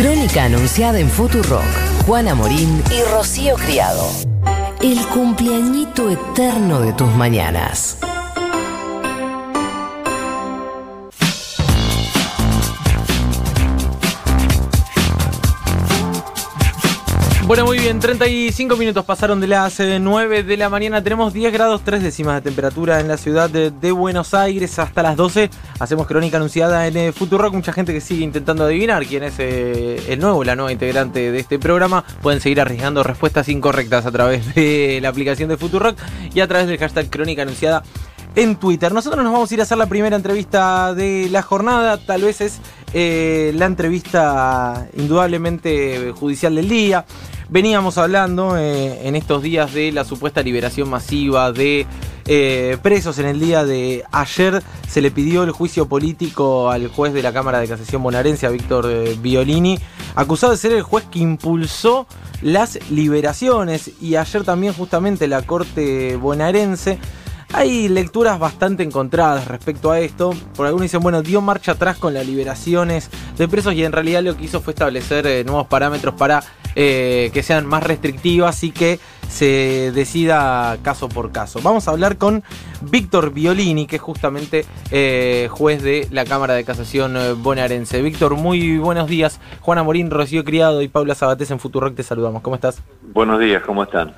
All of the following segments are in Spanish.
Crónica anunciada en Futurock. Juana Morín y Rocío Criado. El cumpleañito eterno de tus mañanas. Bueno, muy bien, 35 minutos pasaron de las 9 eh, de la mañana. Tenemos 10 grados 3 décimas de temperatura en la ciudad de, Buenos Aires hasta las 12. Hacemos crónica anunciada en eh, Futurock. Mucha gente que sigue intentando adivinar quién es eh, el nuevo, la nueva integrante de este programa. Pueden seguir arriesgando respuestas incorrectas a través de la aplicación de Futurock y a través del hashtag crónica anunciada en Twitter. Nosotros nos vamos a ir a hacer la primera entrevista de la jornada. Tal vez es la entrevista indudablemente judicial del día. Veníamos hablando eh, en estos días de la supuesta liberación masiva de eh, presos. En el día de ayer se le pidió el juicio político al juez de la Cámara de Casación bonaerense, Víctor eh, Violini, acusado de ser el juez que impulsó las liberaciones. Y ayer también justamente la Corte bonaerense hay lecturas bastante encontradas respecto a esto. Por algunos dicen, bueno, dio marcha atrás con las liberaciones de presos y en realidad lo que hizo fue establecer nuevos parámetros para eh, que sean más restrictivas y que se decida caso por caso. Vamos a hablar con Víctor Violini, que es justamente eh, juez de la Cámara de Casación eh, bonaerense. Víctor, muy buenos días. Juana Morín, Rocío Criado y Paula Sabatés en Futurock te saludamos. ¿Cómo estás? Buenos días, ¿cómo están?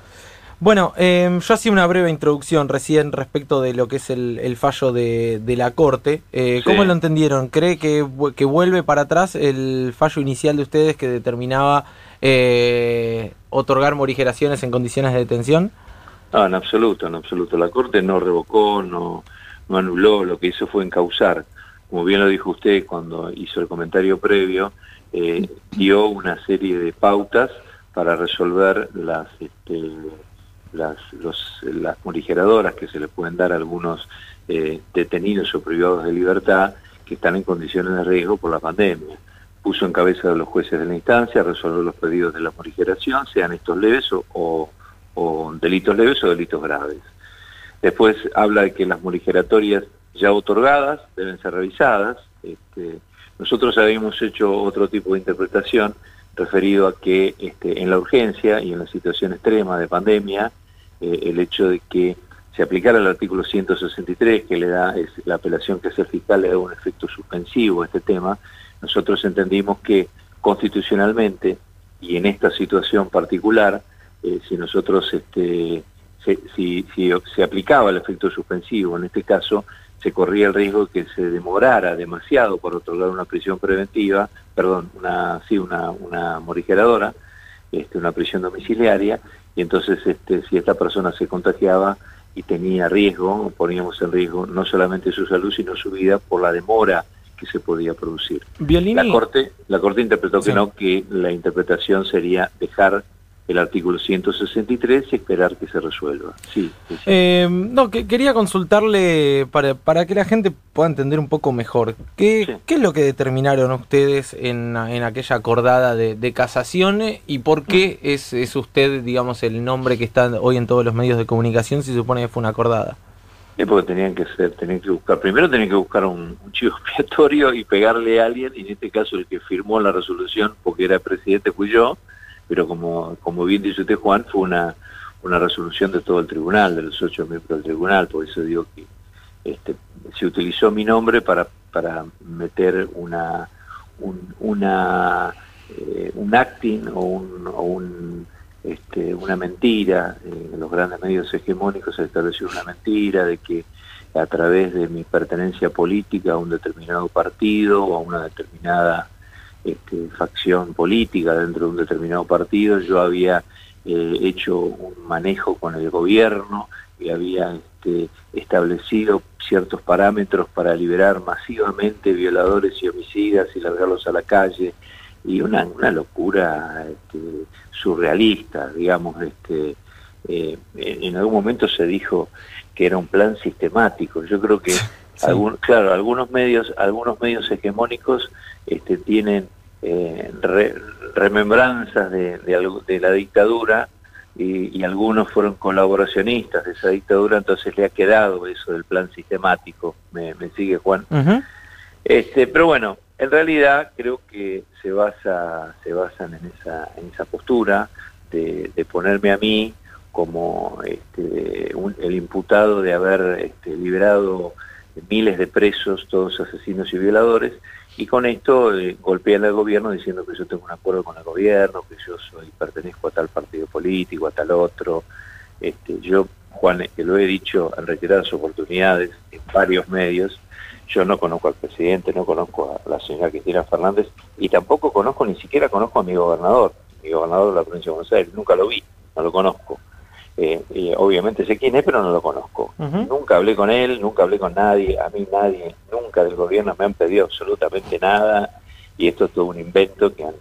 Bueno, yo hacía una breve introducción recién respecto de lo que es el, fallo de, la Corte. ¿Cómo lo entendieron? ¿Cree que, que vuelve para atrás el fallo inicial de ustedes que determinaba eh, otorgar morigeraciones en condiciones de detención? No, en absoluto, en absoluto. La Corte no revocó, no, no anuló, lo que hizo fue encauzar. Como bien lo dijo usted cuando hizo el comentario previo, eh, dio una serie de pautas para resolver las, este, las, morigeradoras que se le pueden dar a algunos eh, detenidos o privados de libertad que están en condiciones de riesgo por la pandemia puso en cabeza de los jueces de la instancia resolver los pedidos de la morigeración, sean estos leves o, delitos leves o delitos graves. Después habla de que las morigeratorias ya otorgadas deben ser revisadas. Este, nosotros habíamos hecho otro tipo de interpretación referido a que este, en la urgencia y en la situación extrema de pandemia, eh, el hecho de que se aplicara el artículo 163, que le da la apelación que hace el fiscal, le da un efecto suspensivo a este tema, nosotros entendimos que constitucionalmente y en esta situación particular, eh, si nosotros, este, si, se aplicaba el efecto suspensivo, en este caso, se corría el riesgo de que se demorara demasiado por otorgar una prisión preventiva, perdón, una, sí, una, una morigeradora, este, una prisión domiciliaria, y entonces este, si esta persona se contagiaba y tenía riesgo, poníamos en riesgo no solamente su salud, sino su vida por la demora se podía producir. La Corte, la Corte interpretó que no, que la interpretación sería dejar el artículo 163 y esperar que se resuelva. Sí, eh, no, que, quería consultarle para, para que la gente pueda entender un poco mejor. ¿Qué, ¿qué es lo que determinaron ustedes en, en aquella acordada de, de, casación y por qué es, es usted, digamos, el nombre que está hoy en todos los medios de comunicación si se supone que fue una acordada? Es porque tenían que ser, tenían que buscar, primero tenían que buscar un, chivo expiatorio y pegarle a alguien, y en este caso el que firmó la resolución, porque era presidente, fui yo, pero como, como bien dice usted Juan, fue una, una resolución de todo el tribunal, de los ocho miembros del tribunal, por eso digo que este, se utilizó mi nombre para, para meter una, un, una, eh, un acting o un, o un este, una mentira, eh, en los grandes medios hegemónicos se estableció una mentira de que a través de mi pertenencia política a un determinado partido o a una determinada este, facción política dentro de un determinado partido, yo había eh, hecho un manejo con el gobierno y había este, establecido ciertos parámetros para liberar masivamente violadores y homicidas y largarlos a la calle y una, una locura este, surrealista, digamos, este, eh, en algún momento se dijo que era un plan sistemático. Yo creo que, claro, algunos medios, algunos medios hegemónicos este, tienen eh, remembranzas de, de, la dictadura y, algunos fueron colaboracionistas de esa dictadura, entonces le ha quedado eso del plan sistemático. ¿Me, sigue Juan? este, pero bueno, en realidad creo que se basa se basan en esa en esa postura de, ponerme a mí como este, el imputado de haber este, liberado miles de presos, todos asesinos y violadores, y con esto eh, golpean al gobierno diciendo que yo tengo un acuerdo con el gobierno, que yo soy pertenezco a tal partido político, a tal otro. Este, yo, Juan, que lo he dicho en reiteradas oportunidades en varios medios, yo no conozco al presidente, no conozco a la señora Cristina Fernández y tampoco conozco, ni siquiera conozco a mi gobernador, mi gobernador de la provincia de Buenos Aires, nunca lo vi, no lo conozco. Eh, obviamente sé quién es, pero no lo conozco. Nunca hablé con él, nunca hablé con nadie, a mí nadie, nunca del gobierno me han pedido absolutamente nada y esto es todo un invento que han,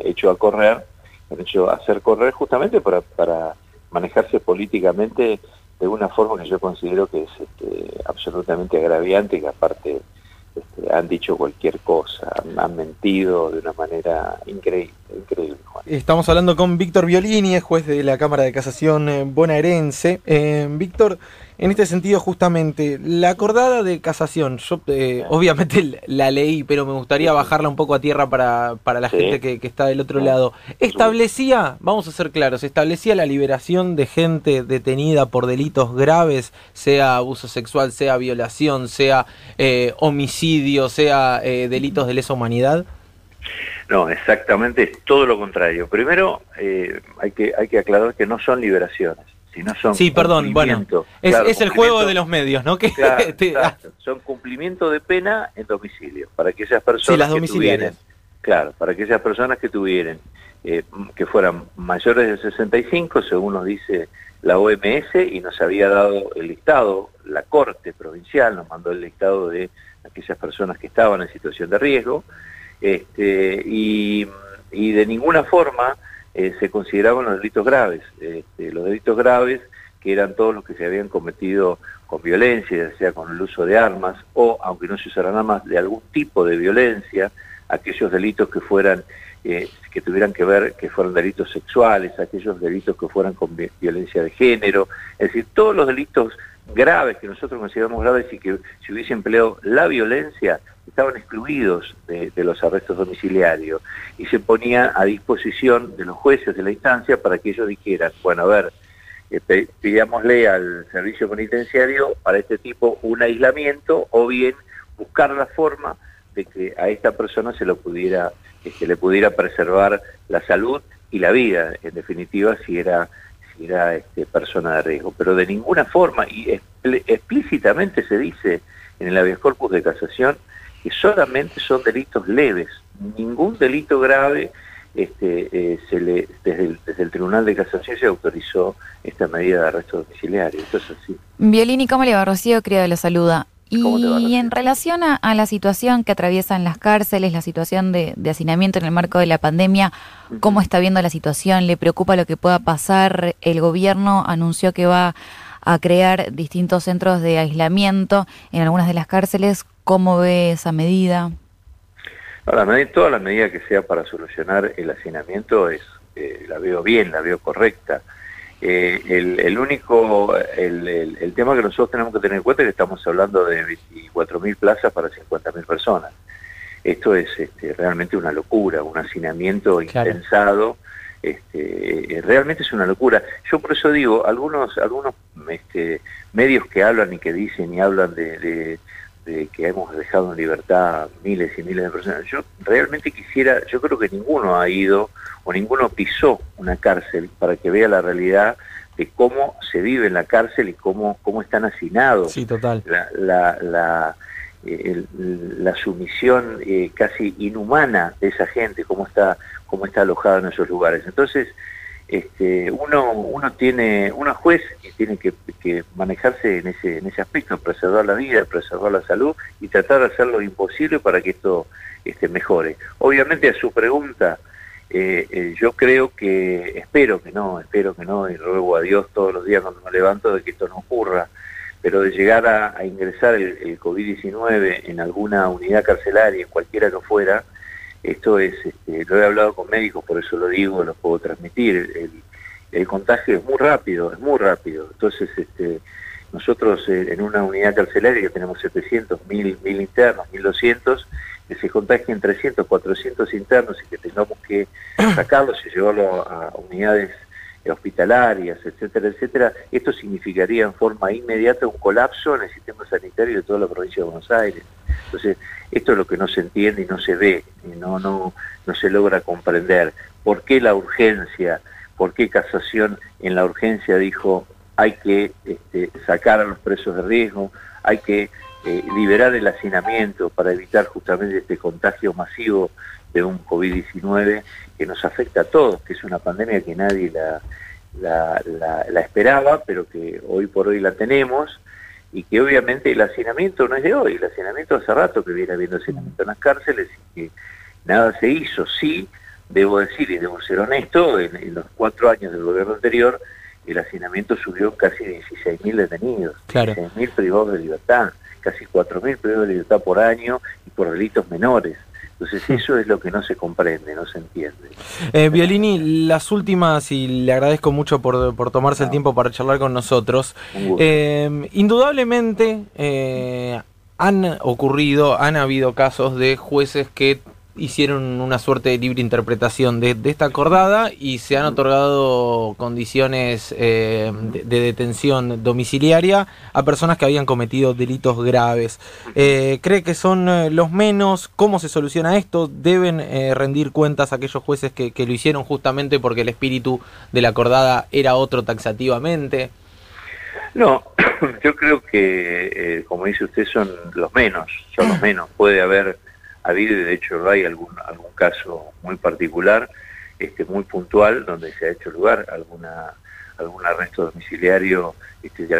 hecho a correr, han hecho hacer correr justamente para, para manejarse políticamente de una forma que yo considero que es este, absolutamente agraviante, que aparte este, han dicho cualquier cosa, han, mentido de una manera increíble. increíble Estamos hablando con Víctor Violini, juez de la Cámara de Casación eh, bonaerense. Eh, Víctor, en este sentido, justamente, la acordada de casación, yo eh, obviamente la leí, pero me gustaría bajarla un poco a tierra para, la gente que, está del otro lado. Establecía, vamos a ser claros, establecía la liberación de gente detenida por delitos graves, sea abuso sexual, sea violación, sea eh, homicidio, sea eh, delitos de lesa humanidad. No, exactamente es todo lo contrario. Primero, hay, que, hay que aclarar que no son liberaciones son sí, perdón, bueno, es, el juego de los medios, ¿no? Que son cumplimiento de pena en domicilio, para aquellas personas que tuvieran, claro, para aquellas personas que tuvieran, eh, que fueran mayores de 65, según nos dice la OMS, y nos había dado el listado, la Corte Provincial nos mandó el listado de aquellas personas que estaban en situación de riesgo, este, y, y de ninguna forma eh, se consideraban los delitos graves. Este, los delitos graves, que eran todos los que se habían cometido con violencia, ya sea con el uso de armas o, aunque no se usaran armas, de algún tipo de violencia, aquellos delitos que fueran eh, que tuvieran que ver, que fueran delitos sexuales, aquellos delitos que fueran con violencia de género, es decir, todos los delitos graves que nosotros consideramos graves y que si hubiese empleado la violencia estaban excluidos de, los arrestos domiciliarios. Y se ponía a disposición de los jueces de la instancia para que ellos dijeran, bueno, a ver, eh, pidámosle al servicio penitenciario para este tipo un aislamiento o bien buscar la forma de que a esta persona se lo pudiera, que este, le pudiera preservar la salud y la vida, en definitiva, si era era este, persona de riesgo. Pero de ninguna forma, y explícitamente se dice en el habeas corpus de casación, que solamente son delitos leves, ningún delito grave este, eh, se le, desde, el, Tribunal de Casación se autorizó esta medida de arresto domiciliario. Entonces, sí. Violini, ¿cómo le va? Rocío Criado le saluda. Y en relación a, la situación que atraviesan las cárceles, la situación de, hacinamiento en el marco de la pandemia, ¿cómo está viendo la situación? ¿Le preocupa lo que pueda pasar? El gobierno anunció que va a crear distintos centros de aislamiento en algunas de las cárceles. ¿Cómo ve esa medida? Ahora, toda la medida que sea para solucionar el hacinamiento es, eh, la veo bien, la veo correcta. Eh, el, único, el, tema que nosotros tenemos que tener en cuenta es que estamos hablando de 24.000 plazas para 50.000 personas. Esto es este, realmente una locura, un hacinamiento intensado. Este, realmente es una locura. Yo por eso digo, algunos, algunos este, medios que hablan y que dicen y hablan de de que hemos dejado en libertad miles y miles de personas. Yo realmente quisiera, yo creo que ninguno ha ido o ninguno pisó una cárcel para que vea la realidad de cómo se vive en la cárcel y cómo, cómo están hacinados. Sí, total. La, la, la, eh, la sumisión eh, casi inhumana de esa gente, cómo está, cómo está alojada en esos lugares. Entonces, este, uno, uno tiene, una juez que tiene que, manejarse en ese, en ese aspecto, preservar la vida, preservar la salud y tratar de hacer lo imposible para que esto este, mejore. Obviamente a su pregunta, eh, eh, yo creo que, espero que no, espero que no, y ruego a Dios todos los días cuando me levanto de que esto no ocurra, pero de llegar a, ingresar el, el COVID-19 en alguna unidad carcelaria, cualquiera que fuera, esto es, este, lo he hablado con médicos, por eso lo digo, lo puedo transmitir. El, contagio es muy rápido, es muy rápido. Entonces, este, nosotros eh, en una unidad carcelaria que tenemos 700, 1000, 1000 internos, 1200, que se contagien 300, 400 internos y que tengamos que sacarlos y llevarlos a unidades hospitalarias, etcétera, etcétera, esto significaría en forma inmediata un colapso en el sistema sanitario de toda la provincia de Buenos Aires. Entonces, esto es lo que no se entiende y no se ve, y no, no, no se logra comprender. ¿Por qué la urgencia? ¿Por qué Casación en la urgencia dijo hay que este, sacar a los presos de riesgo, hay que eh, liberar el hacinamiento para evitar justamente este contagio masivo de un COVID-19 que nos afecta a todos, que es una pandemia que nadie la, la, esperaba, pero que hoy por hoy la tenemos, y que obviamente el hacinamiento no es de hoy, el hacinamiento hace rato que viene habiendo hacinamiento en las cárceles y que nada se hizo. Sí, debo decir y debo ser honesto, en, los cuatro años del gobierno anterior el hacinamiento subió casi 16.000 detenidos, claro. 16.000 privados de libertad, casi 4.000 privados de libertad por año y por delitos menores. Entonces eso es lo que no se comprende, no se entiende. Eh, Violini, las últimas, y le agradezco mucho por, por tomarse el tiempo para charlar con nosotros. Eh, indudablemente eh, han ocurrido, han habido casos de jueces que hicieron una suerte de libre interpretación de, esta acordada y se han otorgado condiciones eh, de, detención domiciliaria a personas que habían cometido delitos graves. Eh, ¿Cree que son eh, los menos? ¿Cómo se soluciona esto? ¿Deben rendir cuentas a aquellos jueces que, que, lo hicieron justamente porque el espíritu de la acordada era otro taxativamente? No, yo creo que, como dice usted, son los menos, son los menos. Puede haber ha habido, y de hecho hay algún, algún caso muy particular, este, muy puntual, donde se ha hecho lugar alguna algún arresto domiciliario este, de,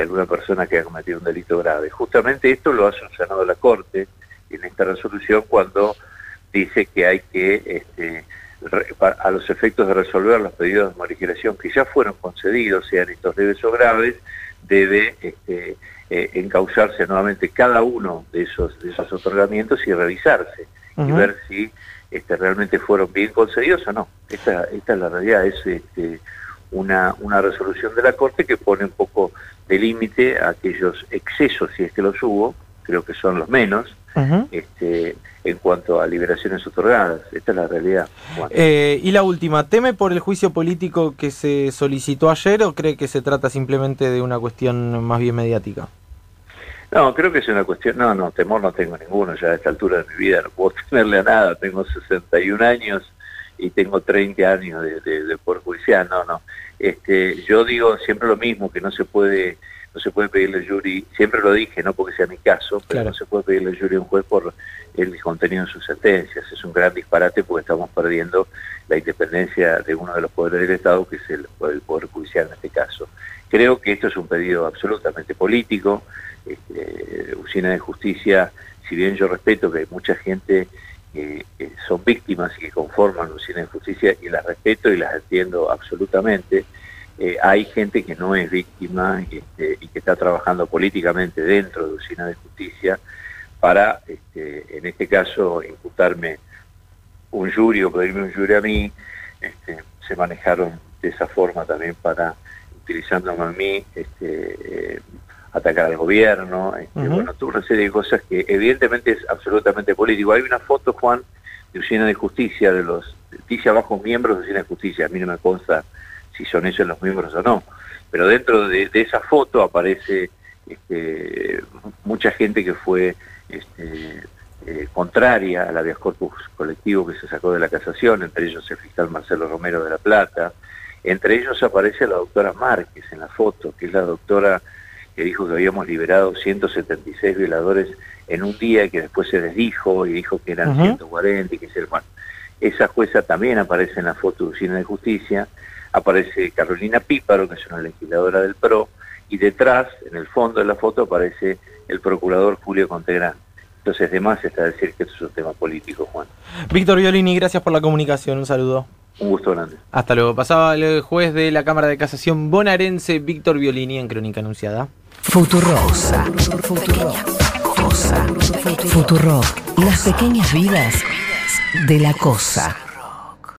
alguna persona que ha cometido un delito grave. Justamente esto lo ha sancionado la Corte en esta resolución cuando dice que hay que, este, a los efectos de resolver los pedidos de morigeración que ya fueron concedidos, sean estos leves o graves, debe este, eh, encauzarse nuevamente cada uno de esos, de esos otorgamientos y revisarse y ver si este, realmente fueron bien concedidos o no. Esta, esta es la realidad, es este, una, una resolución de la Corte que pone un poco de límite a aquellos excesos, si es que los hubo, creo que son los menos, este, en cuanto a liberaciones otorgadas. Esta es la realidad. Eh, y la última, ¿teme por el juicio político que se solicitó ayer o cree que se trata simplemente de una cuestión más bien mediática? No, creo que es una cuestión, no, no, temor no tengo ninguno, ya a esta altura de mi vida no puedo tenerle a nada, tengo 61 años y tengo 30 años de, de, de por judicial, no, no. Este, yo digo siempre lo mismo, que no se puede no se puede pedirle al jury, siempre lo dije, no porque sea mi caso, pero no se puede pedirle al jury a un juez por el contenido de sus sentencias. Es un gran disparate porque estamos perdiendo la independencia de uno de los poderes del Estado, que es el, Poder Judicial en este caso. Creo que esto es un pedido absolutamente político. Este, Usina de Justicia, si bien yo respeto que hay mucha gente que son víctimas y que conforman Usina de Justicia, y las respeto y las entiendo absolutamente, eh, hay gente que no es víctima este, y que está trabajando políticamente dentro de Usina de Justicia para, este, en este caso, imputarme un jury o pedirme un jury a mí, este, se manejaron de esa forma también para, utilizándome a mí, este, eh, atacar al gobierno, este, bueno, tuvo una serie de cosas que evidentemente es absolutamente político. Hay una foto, Juan, de Usina de Justicia, de los, dice abajo miembros de Usina de Justicia, a mí no me consta si son ellos los miembros o no. Pero dentro de, esa foto aparece este, mucha gente que fue este, eh, contraria al habeas corpus colectivo que se sacó de la casación, entre ellos el fiscal Marcelo Romero de la Plata, entre ellos aparece la doctora Márquez en la foto, que es la doctora que dijo que habíamos liberado 176 violadores en un día y que después se desdijo y dijo que eran 140 y que se... Bueno, esa jueza también aparece en la foto de Usina de Justicia aparece Carolina Píparo, que es una legisladora del PRO, y detrás, en el fondo de la foto, aparece el procurador Julio Contegrán. Entonces, de más está decir que esto es un tema político, Juan. Víctor Violini, gracias por la comunicación. Un saludo. Un gusto grande. Hasta luego. Pasaba el juez de la Cámara de Casación bonaerense, Víctor Violini, en Crónica Anunciada. Futurosa. Futurosa. Futuro. Las pequeñas vidas de la cosa.